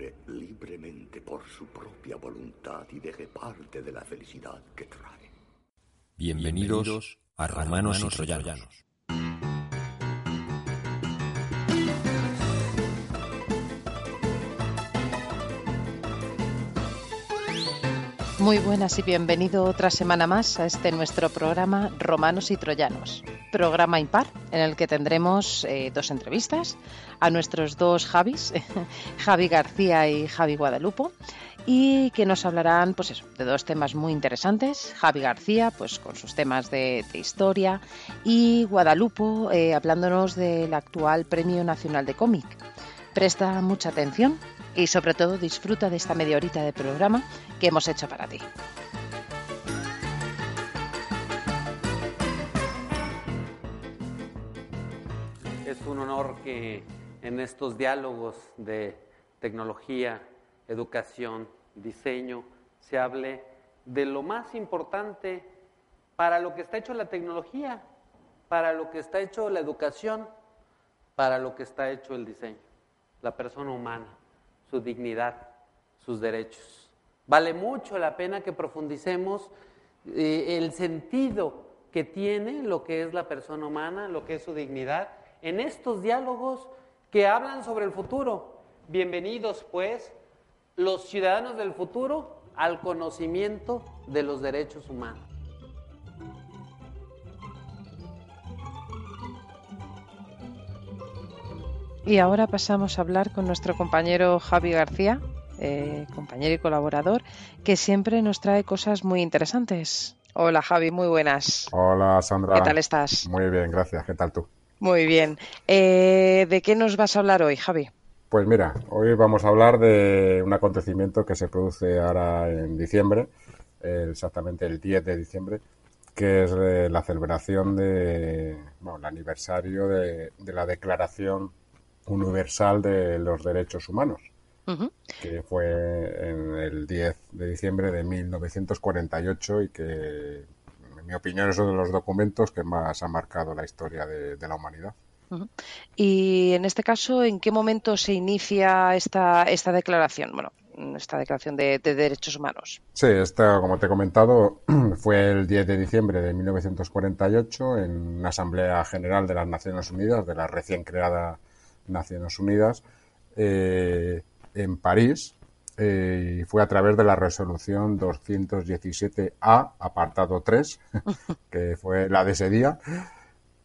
entre libremente por su propia voluntad y deje parte de la felicidad que trae. Bienvenidos a Romanos y Troyanos. Muy buenas y bienvenido otra semana más a este nuestro programa Romanos y Troyanos. Programa impar en el que tendremos eh, dos entrevistas a nuestros dos Javis, Javi García y Javi Guadalupo, y que nos hablarán pues de dos temas muy interesantes. Javi García, pues con sus temas de, de historia, y Guadalupo eh, hablándonos del actual Premio Nacional de Cómic. Presta mucha atención y sobre todo disfruta de esta media horita de programa que hemos hecho para ti. Un honor que en estos diálogos de tecnología, educación, diseño, se hable de lo más importante para lo que está hecho la tecnología, para lo que está hecho la educación, para lo que está hecho el diseño, la persona humana, su dignidad, sus derechos. Vale mucho la pena que profundicemos eh, el sentido que tiene lo que es la persona humana, lo que es su dignidad, en estos diálogos que hablan sobre el futuro. Bienvenidos, pues, los ciudadanos del futuro al conocimiento de los derechos humanos. Y ahora pasamos a hablar con nuestro compañero Javi García, eh, compañero y colaborador, que siempre nos trae cosas muy interesantes. Hola Javi, muy buenas. Hola Sandra. ¿Qué tal estás? Muy bien, gracias. ¿Qué tal tú? Muy bien. Eh, ¿De qué nos vas a hablar hoy, Javi? Pues mira, hoy vamos a hablar de un acontecimiento que se produce ahora en diciembre, exactamente el 10 de diciembre, que es eh, la celebración de, bueno, el aniversario de, de la Declaración Universal de los Derechos Humanos, que fue en el 10 de diciembre de 1948 y que, en mi opinión, es uno de los documentos que más ha marcado la historia de, de la humanidad. Y en este caso, ¿en qué momento se inicia esta, esta declaración? Bueno, esta declaración de, de derechos humanos. Sí, esta, como te he comentado, fue el 10 de diciembre de 1948 en una Asamblea General de las Naciones Unidas, de la recién creada Naciones Unidas, eh, en París, eh, fue a través de la resolución 217A, apartado 3, que fue la de ese día.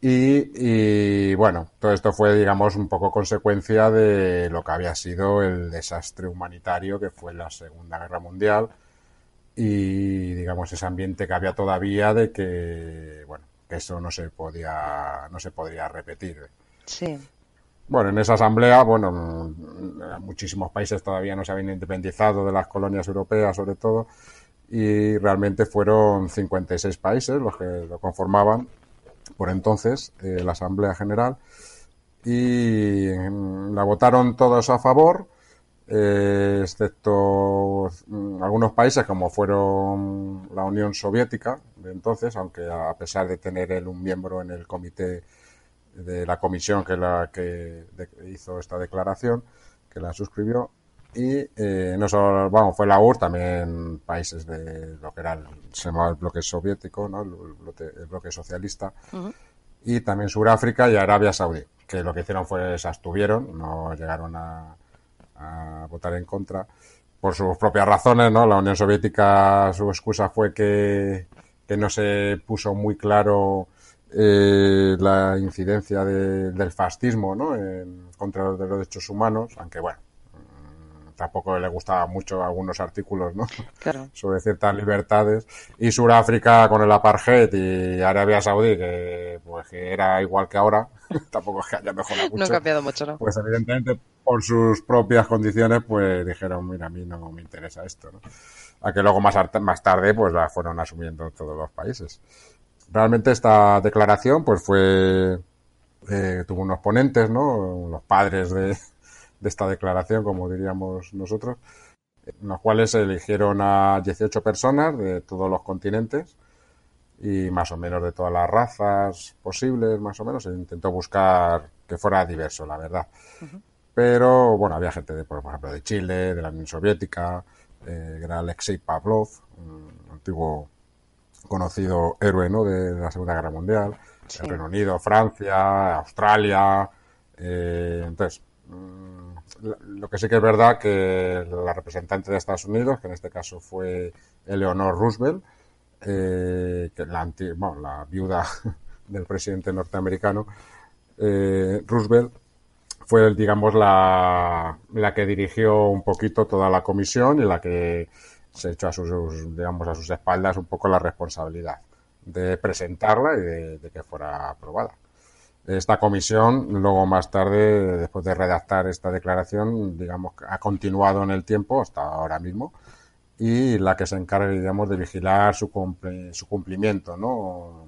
Y, y, bueno, todo esto fue, digamos, un poco consecuencia de lo que había sido el desastre humanitario que fue la Segunda Guerra Mundial y, digamos, ese ambiente que había todavía de que, bueno, que eso no se podía, no se podría repetir. Sí. Bueno, en esa asamblea, bueno, muchísimos países todavía no se habían independizado de las colonias europeas, sobre todo, y realmente fueron 56 países los que lo conformaban por entonces eh, la Asamblea General y mm, la votaron todos a favor, eh, excepto mm, algunos países como fueron la Unión Soviética de entonces, aunque a pesar de tener él un miembro en el comité de la comisión que la que hizo esta declaración, que la suscribió, y eh, no solo, vamos, fue la URSS, también países de lo que era el, se llamaba el bloque soviético, ¿no? el, bloque, el bloque socialista, y también Sudáfrica y Arabia Saudí, que lo que hicieron fue se abstuvieron, no llegaron a, a votar en contra por sus propias razones, ¿no? La Unión Soviética, su excusa fue que, que no se puso muy claro eh, la incidencia de- del fascismo, ¿no? En contra los derechos humanos, aunque bueno, mm, tampoco le gustaban mucho algunos artículos, ¿no? Claro. sobre ciertas libertades y Sudáfrica con el apartheid y Arabia Saudí que pues que era igual que ahora tampoco es que haya mejorado No mucho ha cambiado mucho, ¿no? pues evidentemente por sus propias condiciones pues dijeron mira a mí no me interesa esto ¿no? a que luego más, más tarde pues la fueron asumiendo todos los países realmente esta declaración pues fue eh, tuvo unos ponentes no los padres de, de esta declaración como diríamos nosotros en los cuales se eligieron a 18 personas de todos los continentes y más o menos de todas las razas posibles, más o menos. Se intentó buscar que fuera diverso, la verdad. pero bueno, había gente, de, por ejemplo, de Chile, de la Unión Soviética, eh, era Alexei Pavlov, un antiguo conocido héroe ¿no? de la Segunda Guerra Mundial, el Reino Unido, Francia, Australia. Eh, entonces, mm, lo que sí que es verdad que la representante de Estados Unidos, que en este caso fue Eleanor Roosevelt, eh, que la, bueno, la viuda del presidente norteamericano, eh, Roosevelt, fue, digamos, la, la que dirigió un poquito toda la comisión y la que se echó a sus, digamos, a sus espaldas un poco la responsabilidad de presentarla y de, que fuera aprobada. Esta comisión, luego más tarde, después de redactar esta declaración, digamos, ha continuado en el tiempo hasta ahora mismo y la que se encarga, digamos, de vigilar su, su cumplimiento, ¿no?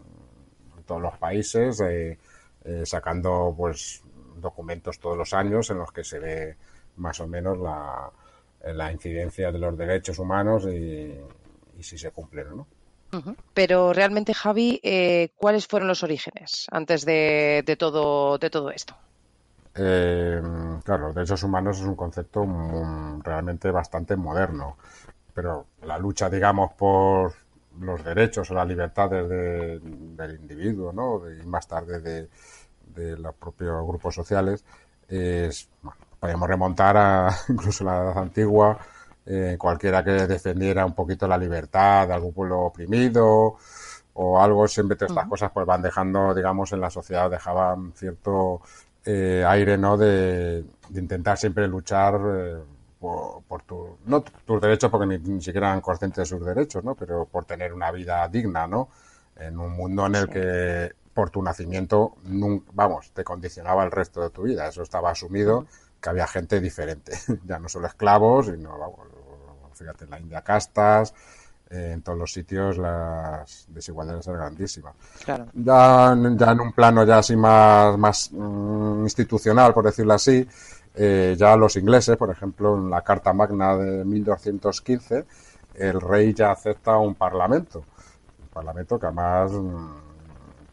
En todos los países, eh, eh, sacando, pues, documentos todos los años en los que se ve más o menos la, la incidencia de los derechos humanos y, si se cumplen o no. Pero realmente, Javi, eh, ¿cuáles fueron los orígenes antes de, todo, de todo esto? Eh, claro, los derechos humanos es un concepto realmente bastante moderno, pero la lucha, digamos, por los derechos o las libertades del individuo, ¿no? y más tarde de, de los propios grupos sociales, es, bueno, podríamos remontar a incluso la edad antigua, eh, cualquiera que defendiera un poquito la libertad de algún pueblo oprimido o algo, siempre todas estas cosas pues van dejando, digamos, en la sociedad dejaban cierto eh, aire, ¿no? De, intentar siempre luchar eh, por, tu, no tus derechos porque ni, ni, siquiera eran conscientes de sus derechos, ¿no? Pero por tener una vida digna, ¿no? En un mundo en el que por tu nacimiento, vamos, te condicionaba el resto de tu vida. Eso estaba asumido que había gente diferente, ya no solo esclavos, sino, fíjate, en la India castas, eh, en todos los sitios las desigualdades eran grandísimas. Ya, ya, en un plano ya así más, más mm, institucional, por decirlo así, eh, ya los ingleses, por ejemplo, en la Carta Magna de 1215, el rey ya acepta un parlamento, un parlamento que además mm,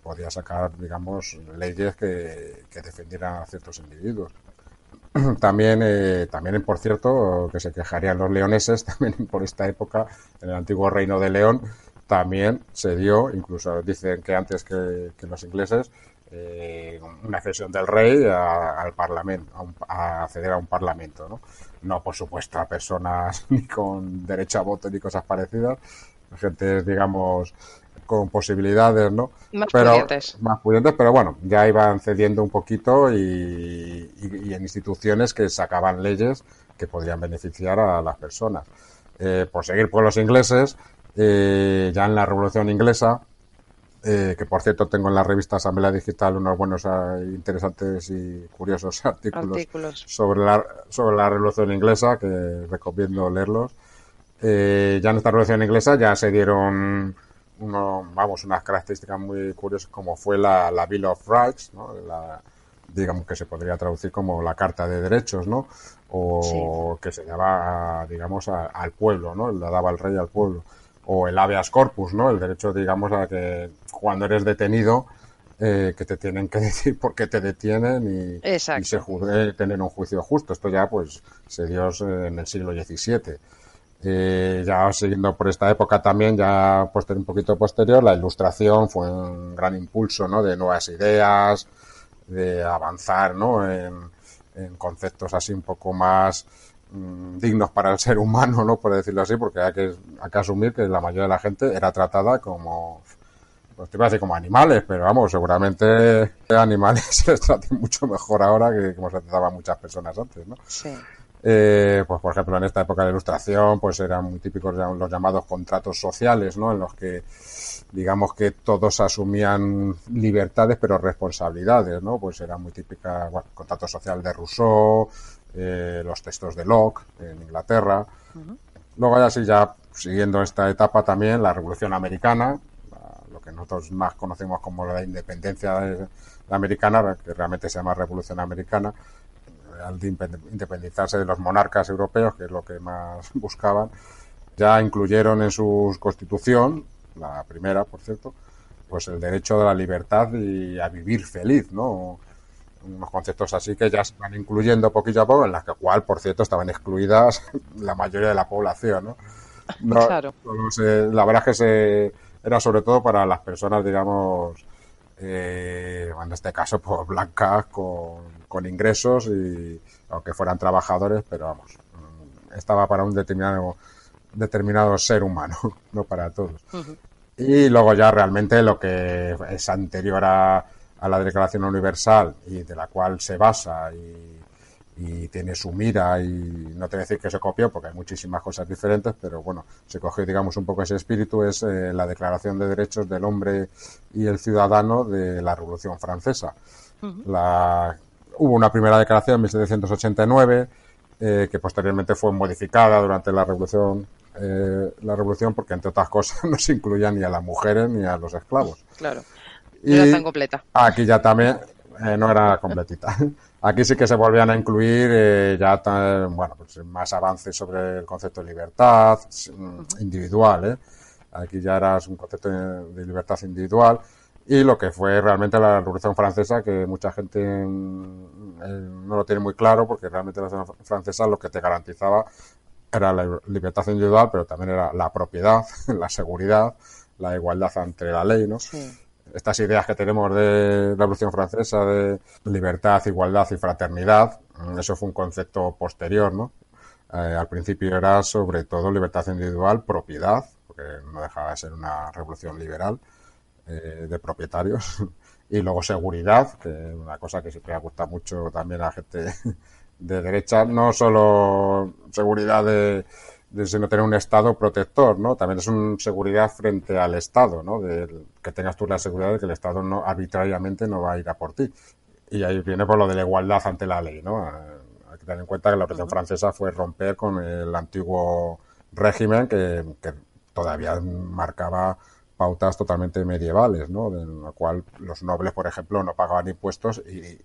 podía sacar, digamos, leyes que, defendieran a ciertos individuos. También, eh, también, por cierto, que se quejarían los leoneses, también por esta época, en el antiguo reino de León, también se dio, incluso dicen que antes que, los ingleses, eh, una cesión del rey al parlamento, a, acceder a un parlamento, ¿no? No, por supuesto, a personas ni con derecho a voto ni cosas parecidas, gente, digamos, con posibilidades, ¿no? Más pero, pudientes. Más pudientes, pero bueno, ya iban cediendo un poquito y, en instituciones que sacaban leyes que podrían beneficiar a las personas. Eh, por seguir por los ingleses, eh, ya en la Revolución Inglesa, eh, que por cierto tengo en la revista Asamblea Digital unos buenos, interesantes y curiosos artículos, Sobre, la, sobre la Revolución Inglesa, que recomiendo leerlos. ya en esta Revolución Inglesa ya se dieron uno, vamos, unas características muy curiosas como fue la, la Bill of Rights, ¿no? la, digamos que se podría traducir como la Carta de Derechos, ¿no? O que se daba, digamos, al pueblo, ¿no? La daba el rey al pueblo. O el habeas corpus, ¿no? El derecho, digamos, a que cuando eres detenido, eh, que te tienen que decir por qué te detienen y, y se juzgue tener un juicio justo. Esto ya, pues, se dio en el siglo XVII. Eh, ya siguiendo por esta época también, ya posterior, un poquito posterior, la ilustración fue un gran impulso ¿no? de nuevas ideas, de avanzar ¿no? en, conceptos así un poco más mm, dignos para el ser humano, ¿no? por decirlo así, porque hay que, hay que asumir que la mayoría de la gente era tratada como pues te iba a decir como animales, pero vamos, seguramente animales se les mucho mejor ahora que como se trataban muchas personas antes, ¿no? Sí. Eh, pues por ejemplo en esta época de ilustración pues eran muy típicos los llamados contratos sociales no en los que digamos que todos asumían libertades pero responsabilidades no pues era muy típica bueno, contrato social de Rousseau eh, los textos de Locke en Inglaterra. Luego ya sí ya siguiendo esta etapa también la Revolución Americana lo que nosotros más conocemos como la independencia americana que realmente se llama Revolución Americana al independizarse de los monarcas europeos, que es lo que más buscaban, ya incluyeron en su constitución, la primera, por cierto, pues el derecho de la libertad y a vivir feliz, ¿no? unos conceptos así que ya se van incluyendo poquito a poco, en las que cual, por cierto, estaban excluidas la mayoría de la población, ¿no? claro. la verdad es que se, era sobre todo para las personas, digamos, eh, en este caso, pues blancas con, ingresos y aunque fueran trabajadores, pero vamos, mm, estaba para un determinado determinado ser humano, no para todos. Y luego ya realmente lo que es anterior a, a la Declaración Universal y de la cual se basa y, tiene su mira y no te voy a decir que se copió porque hay muchísimas cosas diferentes, pero bueno, se cogió digamos un poco ese espíritu, es eh, la Declaración de Derechos del Hombre y el Ciudadano de la Revolución Francesa. la, hubo una primera declaración en 1789 eh, que posteriormente fue modificada durante la Revolución eh, la revolución porque entre otras cosas no se incluían ni a las mujeres ni a los esclavos. Claro. No era tan completa. Aquí ya también eh, no era completita. Aquí sí que se volvían a incluir eh, ya bueno, pues más avances sobre el concepto de libertad individual. ¿eh? Aquí ya era un concepto de libertad individual y lo que fue realmente la Revolución Francesa, que mucha gente mm, no lo tiene muy claro, porque realmente la Revolución Francesa lo que te garantizaba era la libertad individual, pero también era la propiedad, la seguridad, la igualdad ante la ley, ¿no? Sí estas ideas que tenemos de la Revolución Francesa de libertad, igualdad y fraternidad, mm, eso fue un concepto posterior, ¿no? Eh, al principio era sobre todo libertad individual, propiedad, porque no dejaba de ser una revolución liberal eh, de propietarios, y luego seguridad, que es una cosa que siempre ha gustado mucho también a la gente de derecha, no solo seguridad de de no tener un Estado protector, ¿no? También es una seguridad frente al Estado, ¿no? De que tengas tú la seguridad de que el Estado no arbitrariamente no va a ir a por ti. Y ahí viene por lo de la igualdad ante la ley, ¿no? Eh, hay que tener en cuenta que la opresión francesa fue romper con el antiguo régimen que, todavía marcaba pautas totalmente medievales, ¿no? En la cual los nobles, por ejemplo, no pagaban impuestos y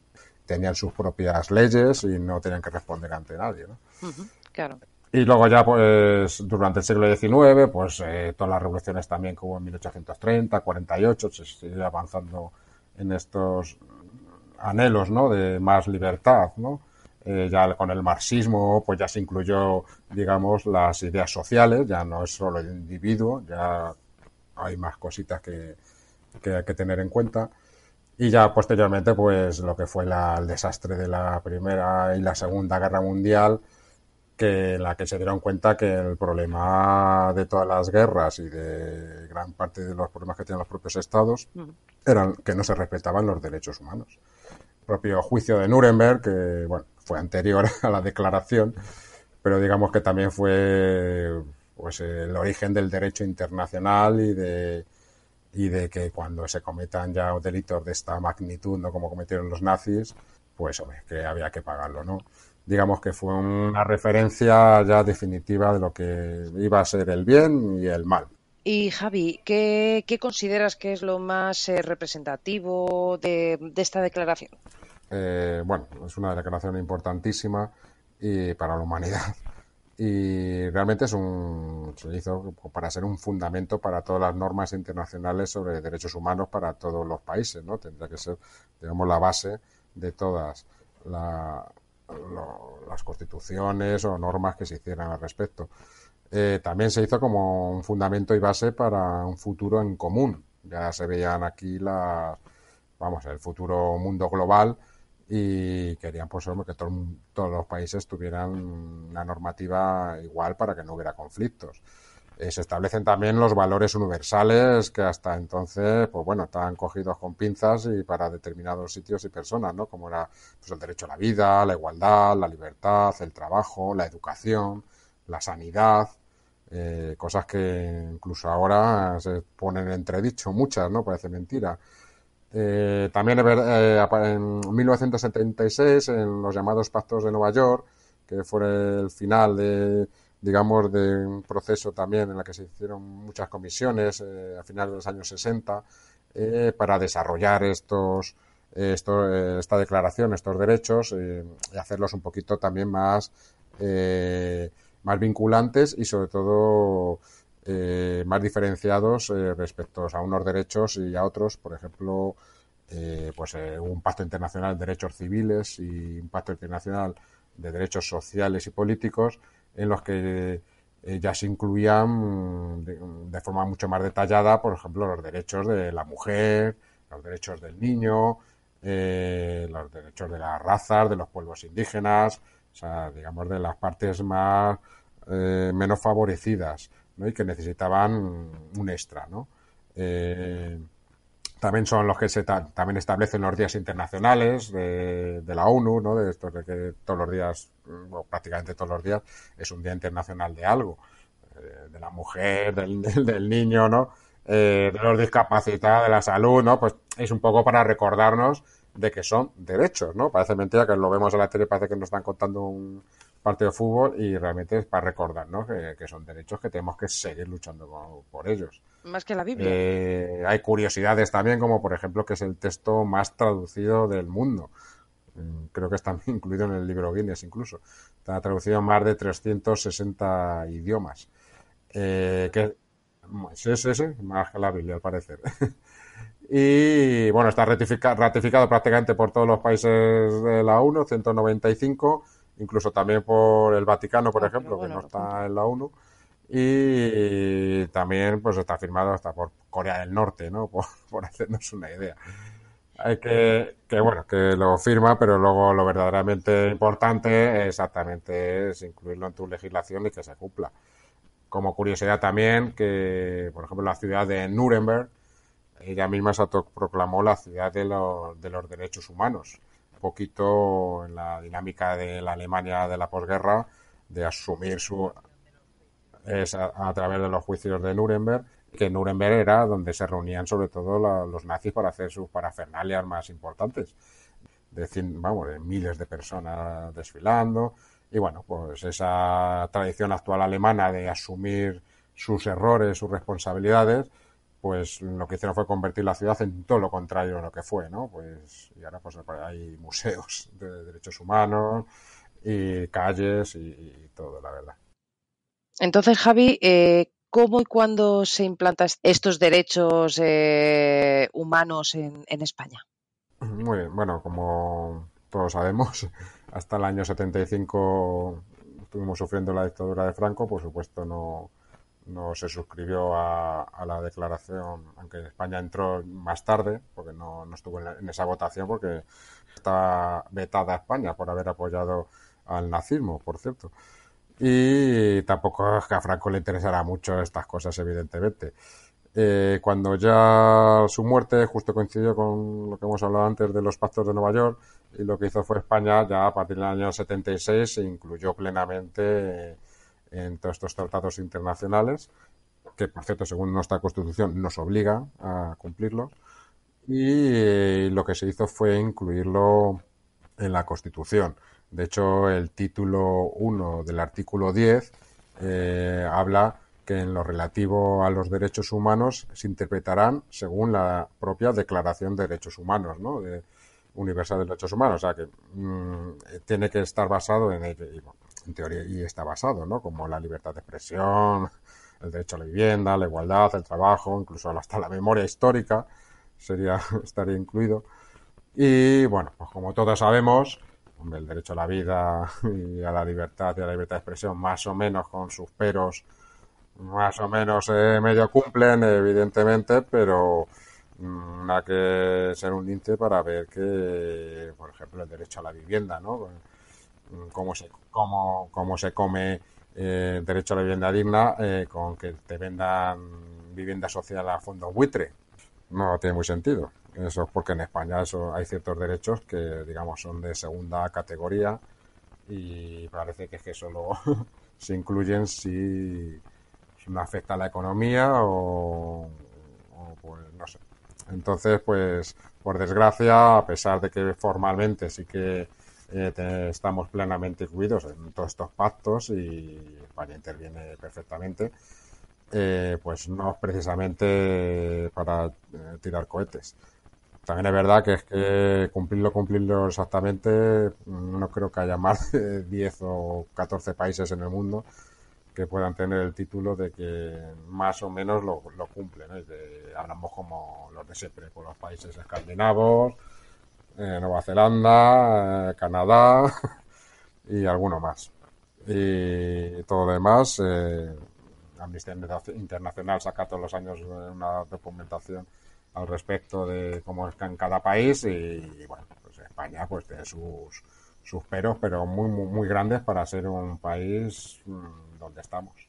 tenían sus propias leyes y no tenían que responder ante nadie, ¿no? Claro. Y luego ya, pues, durante el siglo XIX, pues, eh, todas las revoluciones también que hubo en 1830, 48, se sigue avanzando en estos anhelos, ¿no? De más libertad, ¿no? Eh, ya con el marxismo, pues ya se incluyó, digamos, las ideas sociales, ya no es solo el individuo, ya hay más cositas que, que hay que tener en cuenta. Y ya posteriormente, pues, lo que fue el desastre de la Primera y la Segunda Guerra Mundial, que la que se dieron cuenta que el problema de todas las guerras y de gran parte de los problemas que tienen los propios estados eran que no se respetaban los derechos humanos. El propio juicio de Nuremberg, que bueno, fue anterior a la declaración, pero digamos que también fue pues el origen del derecho internacional y de y de que cuando se cometan ya delitos de esta magnitud, no como cometieron los nazis, pues hombre, que había que pagarlo, ¿no? digamos que fue una referencia ya definitiva de lo que iba a ser el bien y el mal. Y Javi, ¿qué, consideras que es lo más eh, representativo de, esta declaración? Eh, bueno, es una declaración importantísima y para la humanidad y realmente es un se hizo para ser un fundamento para todas las normas internacionales sobre derechos humanos para todos los países, ¿no? Tendría que ser, digamos, la base de todas la, las constituciones o normas que se hicieran al respecto. Eh, también se hizo como un fundamento y base para un futuro en común. Ya se veían aquí la, vamos, el futuro mundo global y querían pues que todos los países tuvieran una normativa igual para que no hubiera conflictos. Eh, se establecen también los valores universales que hasta entonces, pues bueno, estaban cogidos con pinzas y para determinados sitios y personas, ¿no? Como era pues, el derecho a la vida, la igualdad, la libertad, el trabajo, la educación, la sanidad, eh, cosas que incluso ahora se ponen en entredicho, muchas, ¿no? Parece mentira. Eh, también en 1976, en los llamados pactos de Nueva York, que fue el final de digamos, de un proceso también en el que se hicieron muchas comisiones eh, a finales de los años 60 eh, para desarrollar estos, esto, eh, esta declaración, estos derechos y hacerlos un poquito también más, más vinculantes y sobre todo más diferenciados respecto a unos derechos y a otros. Por ejemplo, eh, pues un pacto internacional de derechos civiles y un pacto internacional de derechos sociales y políticos en los que ya se incluían de, forma mucho más detallada, por ejemplo, los derechos de la mujer, los derechos del niño, los derechos de las razas, de los pueblos indígenas, o sea, digamos, de las partes más menos favorecidas y que necesitaban un extra. ¿no? Eh, también son los que se también establecen los días internacionales de, la ONU, ¿no? de estos de que todos los días, o prácticamente todos los días, es un día internacional de algo, eh, de la mujer, del, del niño, ¿no? Eh, de los discapacitados, de la salud, ¿no? Pues es un poco para recordarnos de que son derechos, ¿no? Parece mentira que lo vemos en la tele, parece que nos están contando un, partido de fútbol y realmente es para recordarnos que, son derechos que tenemos que seguir luchando por, ellos. Más que la Biblia. Eh, hay curiosidades también, como por ejemplo que es el texto más traducido del mundo. Mm, creo que está incluido en el libro Guinness incluso. Está traducido en más de 360 idiomas. Eh, que, sí, sí, sí, más que la Biblia al parecer. y bueno, está ratificado prácticamente por todos los países de la ONU, 195 incluso también por el Vaticano, por ah, ejemplo, que no está en la ONU, y también pues está firmado hasta por Corea del Norte, ¿no? Por, hacernos una idea. Hay que, que, bueno, que lo firma, pero luego lo verdaderamente importante exactamente es incluirlo en tu legislación y que se cumpla. Como curiosidad también que, por ejemplo, la ciudad de Nuremberg, ella misma se proclamó la ciudad de, de los derechos humanos poquito en la dinámica de la Alemania de la posguerra de asumir su es a, través de los juicios de Nuremberg que Nuremberg era donde se reunían sobre todo los nazis para hacer sus parafernalias más importantes. De, vamos, de miles de personas desfilando. Y bueno pues esa tradición actual alemana de asumir sus errores sus responsabilidades pues lo que hicieron fue convertir la ciudad en todo lo contrario de lo que fue, ¿no? Pues y ahora pues hay museos de derechos humanos y calles y, todo, la verdad. Entonces, Javi, eh, ¿cómo y cuándo se implantan estos derechos eh, humanos en, en España? Muy bien, bueno, como todos sabemos, hasta el año 75 estuvimos sufriendo la dictadura de Franco, por supuesto no no se suscribió a, la declaración, aunque España entró más tarde, porque no, estuvo en, esa votación, porque estaba vetada España por haber apoyado al nazismo, por cierto. Y tampoco es que a Franco le interesara mucho estas cosas, evidentemente. Eh, cuando ya su muerte justo coincidió con lo que hemos hablado antes de los pactos de Nueva York, y lo que hizo fue España, ya a partir del año 76, se incluyó plenamente en todos estos tratados internacionales, que por cierto, según nuestra Constitución, nos obliga a cumplirlos. Y lo que se hizo fue incluirlo en la Constitución. De hecho, el título 1 del artículo 10 eh, habla que en lo relativo a los derechos humanos se interpretarán según la propia Declaración de Derechos Humanos, ¿no? De, Universal de Derechos Humanos. O sea que mm, tiene que estar basado en ello en teoría, y está basado, ¿no? Como la libertad de expresión, el derecho a la vivienda, la igualdad, el trabajo, incluso hasta la memoria histórica sería, estaría incluido. Y bueno, pues como todos sabemos, el derecho a la vida y a la libertad y a la libertad de expresión, más o menos con sus peros, más o menos eh, medio cumplen, evidentemente, pero mm, nada que ser un lince para ver que, por ejemplo, el derecho a la vivienda, ¿no? Cómo se, cómo, cómo se come eh, derecho a la vivienda digna eh, con que te vendan vivienda social a fondo buitre. No tiene muy sentido. Eso es porque en España eso, hay ciertos derechos que, digamos, son de segunda categoría y parece que solo se incluyen si, no afecta a la economía o, o, pues no sé. Entonces, pues, por desgracia, a pesar de que formalmente sí que eh, estamos plenamente incluidos en todos estos pactos y España interviene perfectamente, eh, pues no precisamente para eh, tirar cohetes. También es verdad que es que cumplirlo, cumplirlo exactamente, no creo que haya más de 10 o 14 países en el mundo que puedan tener el título de que más o menos lo, lo cumplen. hablamos como los de siempre, por los países escandinavos, eh, Nueva Zelanda, eh, Canadá y alguno más. Y todo lo demás, eh, Amnistía Internacional saca todos los años una documentación al respecto de cómo es en cada país y, bueno, pues España pues tiene sus, sus peros, pero muy, muy, muy grandes para ser un país mm, donde estamos.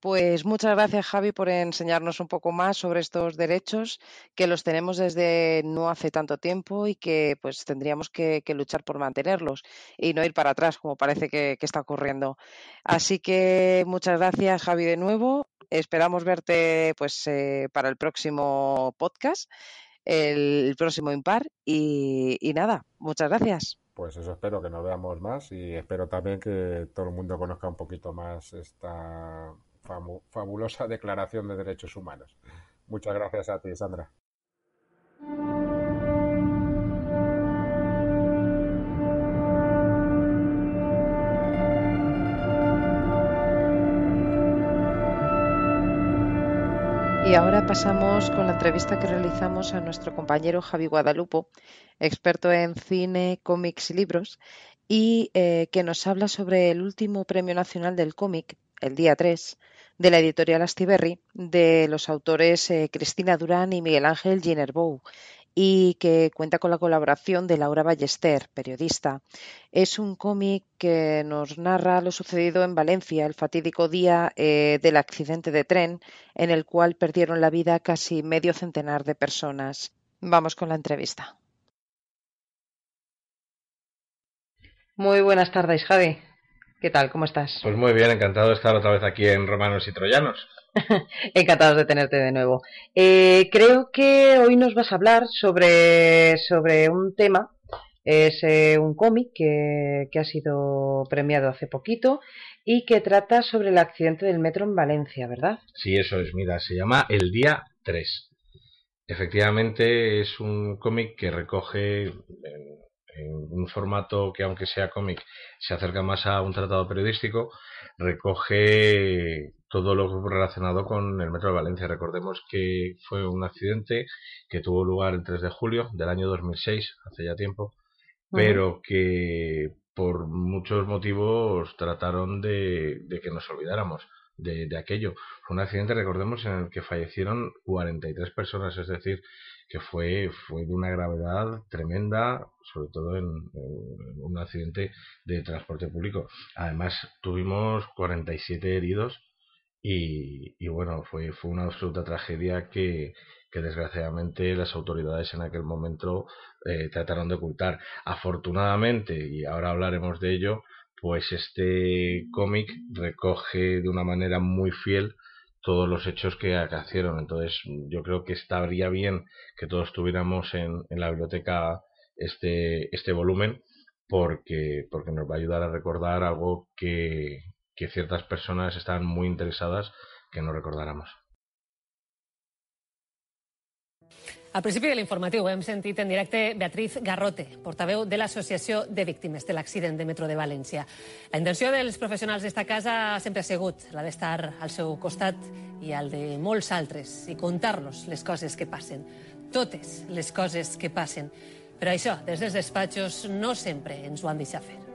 Pues muchas gracias Javi por enseñarnos un poco más sobre estos derechos que los tenemos desde no hace tanto tiempo y que pues tendríamos que, luchar por mantenerlos y no ir para atrás como parece que, está ocurriendo. Así que muchas gracias Javi de nuevo. Esperamos verte pues eh, para el próximo podcast, el, próximo impar y, y nada, muchas gracias pues eso espero que nos veamos más y espero también que todo el mundo conozca un poquito más esta fabulosa declaración de derechos humanos. Muchas gracias a ti, Sandra. Y ahora pasamos con la entrevista que realizamos a nuestro compañero Javi Guadalupo, experto en cine, cómics y libros, y eh, que nos habla sobre el último Premio Nacional del Cómic, el día 3, de la editorial Astiberri, de los autores eh, Cristina Durán y Miguel Ángel Ginerbou, y que cuenta con la colaboración de Laura Ballester, periodista. Es un cómic que nos narra lo sucedido en Valencia, el fatídico día eh, del accidente de tren, en el cual perdieron la vida casi medio centenar de personas. Vamos con la entrevista. Muy buenas tardes, Javi. ¿Qué tal? ¿Cómo estás? Pues muy bien, encantado de estar otra vez aquí en Romanos y Troyanos. Encantados de tenerte de nuevo. Eh, creo que hoy nos vas a hablar sobre, sobre un tema. Es eh, un cómic que, que, ha sido premiado hace poquito y que trata sobre el accidente del metro en Valencia, ¿verdad? Sí, eso es. Mira, se llama El Día 3. Efectivamente, es un cómic que recoge en un formato que aunque sea cómic se acerca más a un tratado periodístico, recoge todo lo relacionado con el Metro de Valencia. Recordemos que fue un accidente que tuvo lugar el 3 de julio del año 2006, hace ya tiempo, pero que por muchos motivos trataron de, que nos olvidáramos de, de, aquello. Fue un accidente, recordemos, en el que fallecieron 43 personas, es decir, que fue, fue de una gravedad tremenda, sobre todo en, un accidente de transporte público. Además, tuvimos 47 heridos y, y bueno, fue, fue una absoluta tragedia que, que desgraciadamente las autoridades en aquel momento eh, trataron de ocultar. Afortunadamente, y ahora hablaremos de ello, pues este cómic recoge de una manera muy fiel todos los hechos que acaecieron. Entonces, yo creo que estaría bien que todos tuviéramos en, en la biblioteca este, este volumen porque, porque nos va a ayudar a recordar algo que, que ciertas personas están muy interesadas que no recordáramos. Al principi de l'informatiu hem sentit en directe Beatriz Garrote, portaveu de l'Associació de Víctimes de l'Accident de Metro de València. La intenció dels professionals d'esta casa sempre ha sigut la d'estar al seu costat i al de molts altres i contar-los les coses que passen, totes les coses que passen. Però això, des dels despatxos, no sempre ens ho han deixat fer.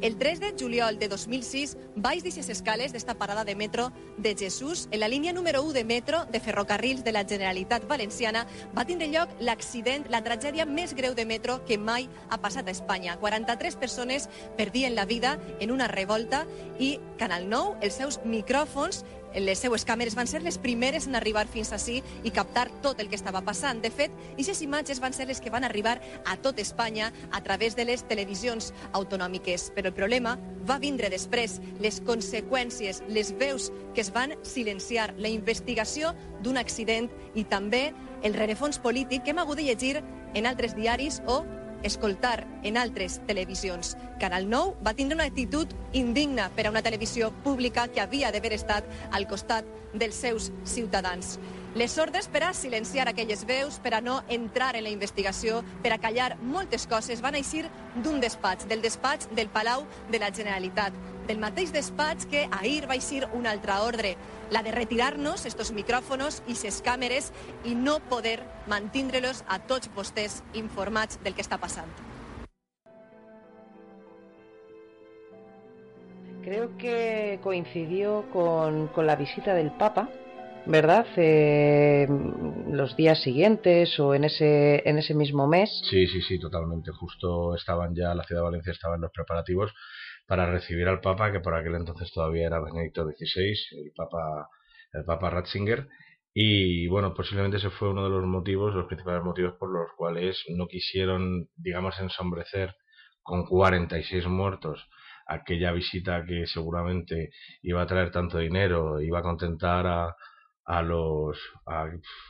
El 3 de juliol de 2006, baix d'eixes escales d'esta parada de metro de Jesús, en la línia número 1 de metro de ferrocarrils de la Generalitat Valenciana, va tindre lloc l'accident, la tragèdia més greu de metro que mai ha passat a Espanya. 43 persones perdien la vida en una revolta i Canal 9, els seus micròfons, les seues càmeres van ser les primeres en arribar fins ací i captar tot el que estava passant. De fet, aquestes imatges van ser les que van arribar a tot Espanya a través de les televisions autonòmiques. Però el problema va vindre després, les conseqüències, les veus que es van silenciar, la investigació d'un accident i també el rerefons polític que hem hagut de llegir en altres diaris o escoltar en altres televisions. Canal 9 va tindre una actitud indigna per a una televisió pública que havia d'haver estat al costat dels seus ciutadans. Les ordres per a silenciar aquelles veus, per a no entrar en la investigació, per a callar moltes coses, van eixir d'un despatx, del despatx del Palau de la Generalitat. Del mateix despatx que ahir va eixir una altra ordre, la de retirar-nos estos micròfonos i ses càmeres i no poder mantindre-los a tots vostès informats del que està passant. Creo que coincidió con, con la visita del Papa, ¿verdad? Eh, los días siguientes o en ese, en ese mismo mes. Sí, sí, sí, totalmente. Justo estaban ya, la ciudad de Valencia estaba en los preparativos para recibir al Papa, que por aquel entonces todavía era Benedicto XVI, el Papa, el Papa Ratzinger. Y bueno, posiblemente ese fue uno de los motivos, los principales motivos por los cuales no quisieron, digamos, ensombrecer con 46 muertos aquella visita que seguramente iba a traer tanto dinero, iba a contentar a, a los,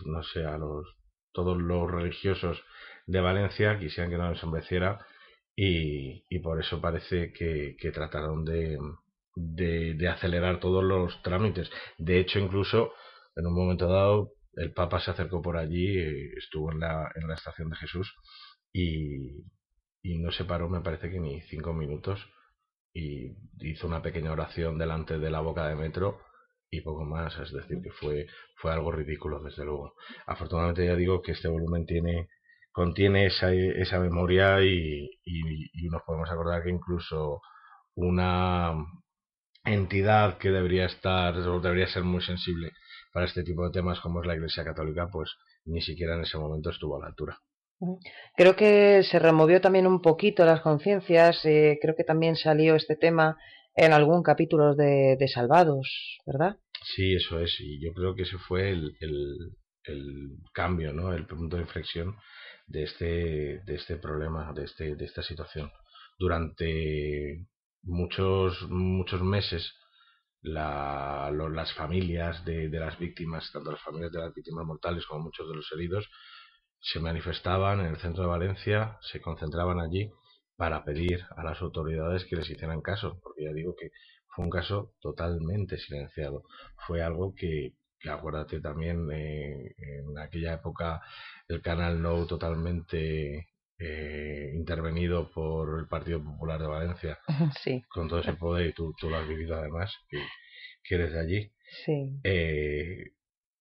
no sé, a los, todos los religiosos de Valencia, quisieran que no ensombreciera y, por eso parece que, que trataron de, de, de, acelerar todos los trámites. De hecho, incluso en un momento dado, el Papa se acercó por allí, estuvo en la, en la estación de Jesús y, y no se paró, me parece que ni cinco minutos y hizo una pequeña oración delante de la boca de metro y poco más, es decir, que fue, fue algo ridículo, desde luego. Afortunadamente ya digo que este volumen tiene, contiene esa, esa memoria y, y, y nos podemos acordar que incluso una entidad que debería estar o debería ser muy sensible para este tipo de temas como es la Iglesia Católica, pues ni siquiera en ese momento estuvo a la altura. Creo que se removió también un poquito las conciencias, eh, creo que también salió este tema en algún capítulo de, de, Salvados, ¿verdad? Sí, eso es, y yo creo que ese fue el, el, el, cambio, ¿no? El punto de inflexión de este, de este problema, de, este, de esta situación. Durante muchos, muchos meses, la, las familias de, de las víctimas, tanto las familias de las víctimas mortales como muchos de los heridos, se manifestaban en el centro de Valencia, se concentraban allí para pedir a las autoridades que les hicieran caso, porque ya digo que fue un caso totalmente silenciado. Fue algo que, que acuérdate también, eh, en aquella época el canal No totalmente eh, intervenido por el Partido Popular de Valencia, sí. con todo ese poder, y tú, tú lo has vivido además, que, que eres de allí. Sí. Eh,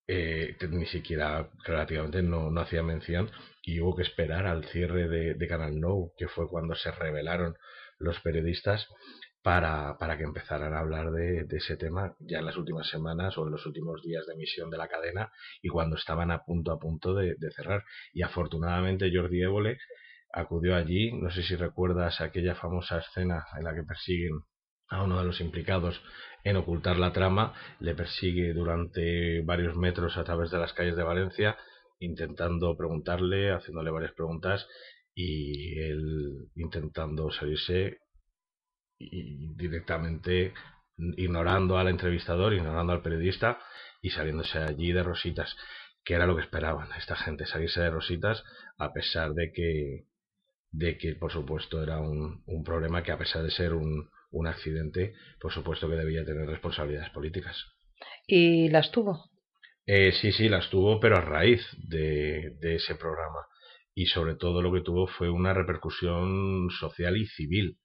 eh, ni siquiera relativamente no, no, hacía mención y hubo que esperar al cierre de, de, Canal No, que fue cuando se revelaron los periodistas para, para que empezaran a hablar de, ese tema ya en las últimas semanas o en los últimos días de emisión de la cadena y cuando estaban a punto a punto de, de cerrar. Y afortunadamente Jordi Évole acudió allí, no sé si recuerdas aquella famosa escena en la que persiguen a uno de los implicados en ocultar la trama, le persigue durante varios metros a través de las calles de Valencia, intentando preguntarle, haciéndole varias preguntas y él intentando salirse y directamente ignorando al entrevistador, ignorando al periodista y saliéndose allí de rositas, que era lo que esperaban esta gente, salirse de rositas a pesar de que de que por supuesto era un, un problema que a pesar de ser un, un accidente, por supuesto que debía tener responsabilidades políticas. ¿Y las tuvo? Eh, sí, sí, las tuvo, pero a raíz de, de, ese programa. Y sobre todo lo que tuvo fue una repercusión social y civil,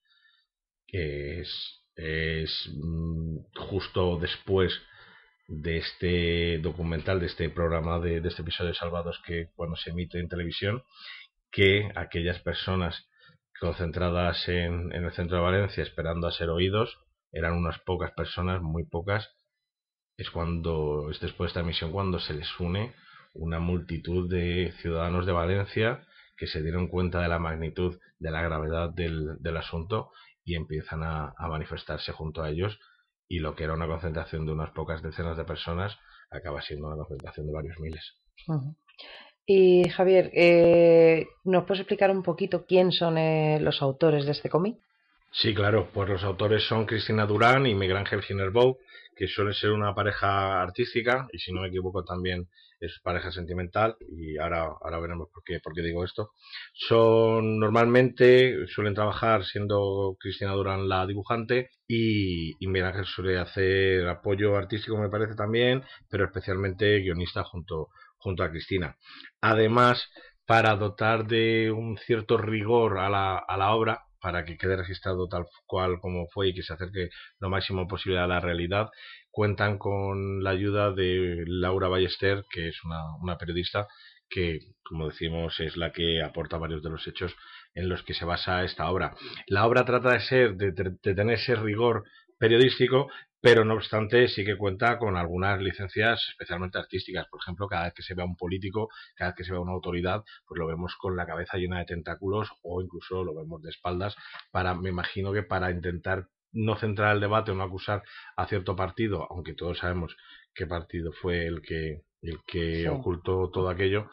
que es, es mm, justo después de este documental, de este programa, de, este episodio de Salvados, que cuando se emite en televisión, que aquellas personas concentradas en, en, el centro de Valencia esperando a ser oídos, eran unas pocas personas, muy pocas, es cuando, es después de esta misión cuando se les une una multitud de ciudadanos de Valencia que se dieron cuenta de la magnitud, de la gravedad del asunto y empiezan a, manifestarse junto a ellos y lo que era una concentración de unas pocas decenas de personas acaba siendo una concentración de varios miles. Y Javier, eh, ¿nos puedes explicar un poquito quién son eh, los autores de este cómic? Sí, claro, pues los autores son Cristina Durán y Miguel Ángel Ginerbou, que suele ser una pareja artística y si no me equivoco también es pareja sentimental y ahora, ahora veremos por qué, por qué digo esto. Son normalmente suelen trabajar siendo Cristina Durán la dibujante y, y Miguel Ángel suele hacer apoyo artístico me parece también, pero especialmente guionista junto junto a Cristina. Además, para dotar de un cierto rigor a la, a la obra, para que quede registrado tal cual como fue y que se acerque lo máximo posible a la realidad, cuentan con la ayuda de Laura Ballester, que es una, una periodista que, como decimos, es la que aporta varios de los hechos en los que se basa esta obra. La obra trata de ser, de, de tener ese rigor periodístico, pero no obstante sí que cuenta con algunas licencias especialmente artísticas. Por ejemplo, cada vez que se ve a un político, cada vez que se ve a una autoridad, pues lo vemos con la cabeza llena de tentáculos o incluso lo vemos de espaldas para, me imagino que para intentar no centrar el debate o no acusar a cierto partido, aunque todos sabemos qué partido fue el que, el que ocultó todo aquello,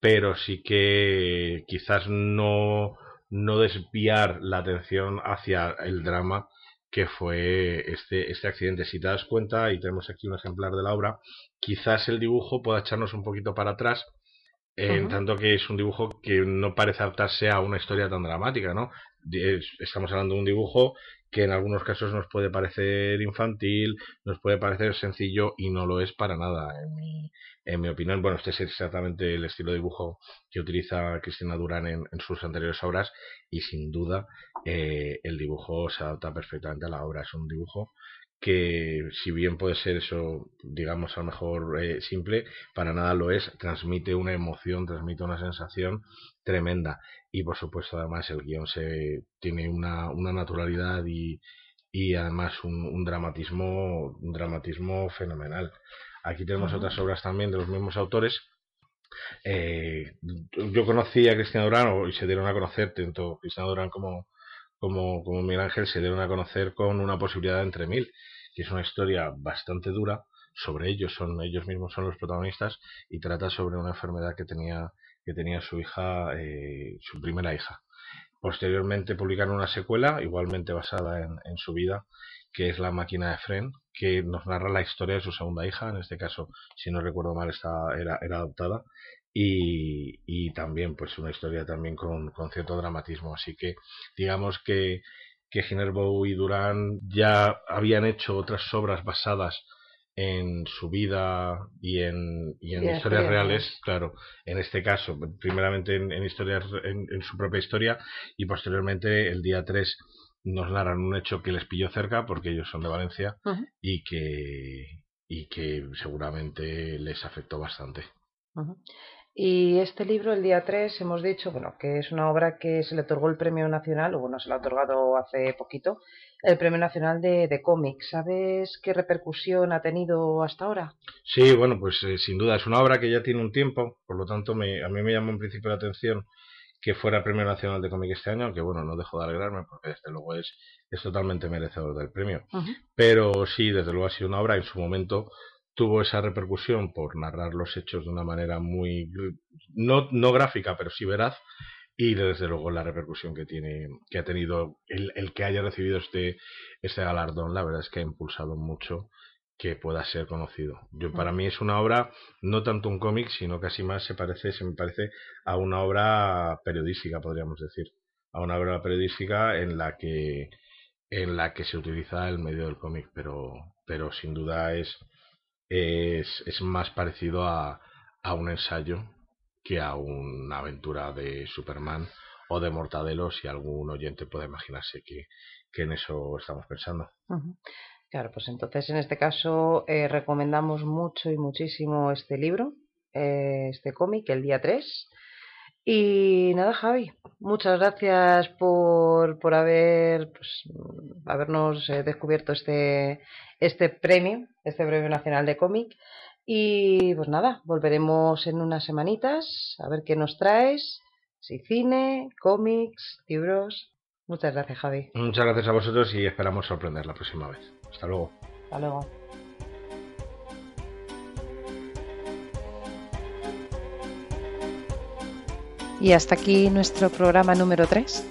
pero sí que quizás no, no desviar la atención hacia el drama que fue este, este accidente. Si te das cuenta, y tenemos aquí un ejemplar de la obra, quizás el dibujo pueda echarnos un poquito para atrás, en tanto que es un dibujo que no parece adaptarse a una historia tan dramática, ¿no? Estamos hablando de un dibujo que en algunos casos nos puede parecer infantil, nos puede parecer sencillo y no lo es para nada, en mi, en mi opinión. Bueno, este es exactamente el estilo de dibujo que utiliza Cristina Durán en, sus anteriores obras y sin duda eh, el dibujo se adapta perfectamente a la obra. Es un dibujo que si bien puede ser eso, digamos a lo mejor eh, simple, para nada lo es, transmite una emoción, transmite una sensación tremenda. Y por supuesto además el guion se tiene una, una naturalidad y, y además un, un, dramatismo un dramatismo fenomenal. Aquí tenemos otras obras también de los mismos autores. Eh, yo conocí a Cristina Durán y se dieron a conocer tanto Cristina Durán como como, como Miguel Ángel se dieron a conocer con una posibilidad entre mil que es una historia bastante dura sobre ellos son ellos mismos son los protagonistas y trata sobre una enfermedad que tenía que tenía su hija, eh, su primera hija. Posteriormente publicaron una secuela, igualmente basada en, su vida, que es La máquina de Fren, que nos narra la historia de su segunda hija, en este caso, si no recuerdo mal, era, era adoptada, y, también pues una historia también con, con, cierto dramatismo. Así que digamos que, que Ginerbo y Durán ya habían hecho otras obras basadas en su vida y en, y en historias reales, claro, en este caso, primeramente en, historias, en, su propia historia y posteriormente el día 3 nos narran un hecho que les pilló cerca porque ellos son de Valencia y que y que seguramente les afectó bastante. Y este libro, el día 3, hemos dicho, bueno, que es una obra que se le otorgó el premio nacional, o bueno, se le ha otorgado hace poquito, el premio nacional de, de cómic. ¿Sabes qué repercusión ha tenido hasta ahora? Sí, bueno, pues eh, sin duda es una obra que ya tiene un tiempo, por lo tanto me, a mí me llamó en principio la atención que fuera premio nacional de cómic este año, aunque bueno, no dejo de alegrarme porque desde luego es, es totalmente merecedor del premio. Pero sí, desde luego ha sido una obra en su momento tuvo esa repercusión por narrar los hechos de una manera muy no, no gráfica pero sí veraz y desde luego la repercusión que tiene que ha tenido el, el, que haya recibido este este galardón la verdad es que ha impulsado mucho que pueda ser conocido. Yo para mí es una obra no tanto un cómic sino casi más se parece se me parece a una obra periodística podríamos decir. A una obra periodística en la que en la que se utiliza el medio del cómic pero pero sin duda es es, es más parecido a, a un ensayo que a una aventura de Superman o de Mortadelo, si algún oyente puede imaginarse que, que en eso estamos pensando. Claro, pues entonces en este caso eh, recomendamos mucho y muchísimo este libro, eh, este cómic, el día 3. Y nada, Javi, muchas gracias por, por haber, pues, habernos eh, descubierto este, este premio, este premio nacional de cómic. Y pues nada, volveremos en unas semanitas a ver qué nos traes, si cine, cómics, libros. Muchas gracias, Javi. Muchas gracias a vosotros y esperamos sorprender la próxima vez. Hasta luego. Hasta luego. Y hasta aquí nuestro programa número 3.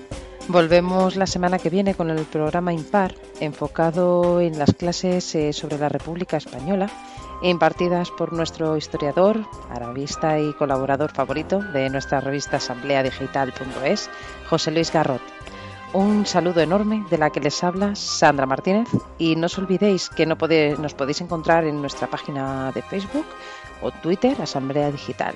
Volvemos la semana que viene con el programa Impar, enfocado en las clases eh, sobre la República Española, impartidas por nuestro historiador, arabista y colaborador favorito de nuestra revista asambleadigital.es, José Luis Garrot. Un saludo enorme de la que les habla Sandra Martínez y no os olvidéis que no nos podéis encontrar en nuestra página de Facebook o Twitter, Asamblea Digital.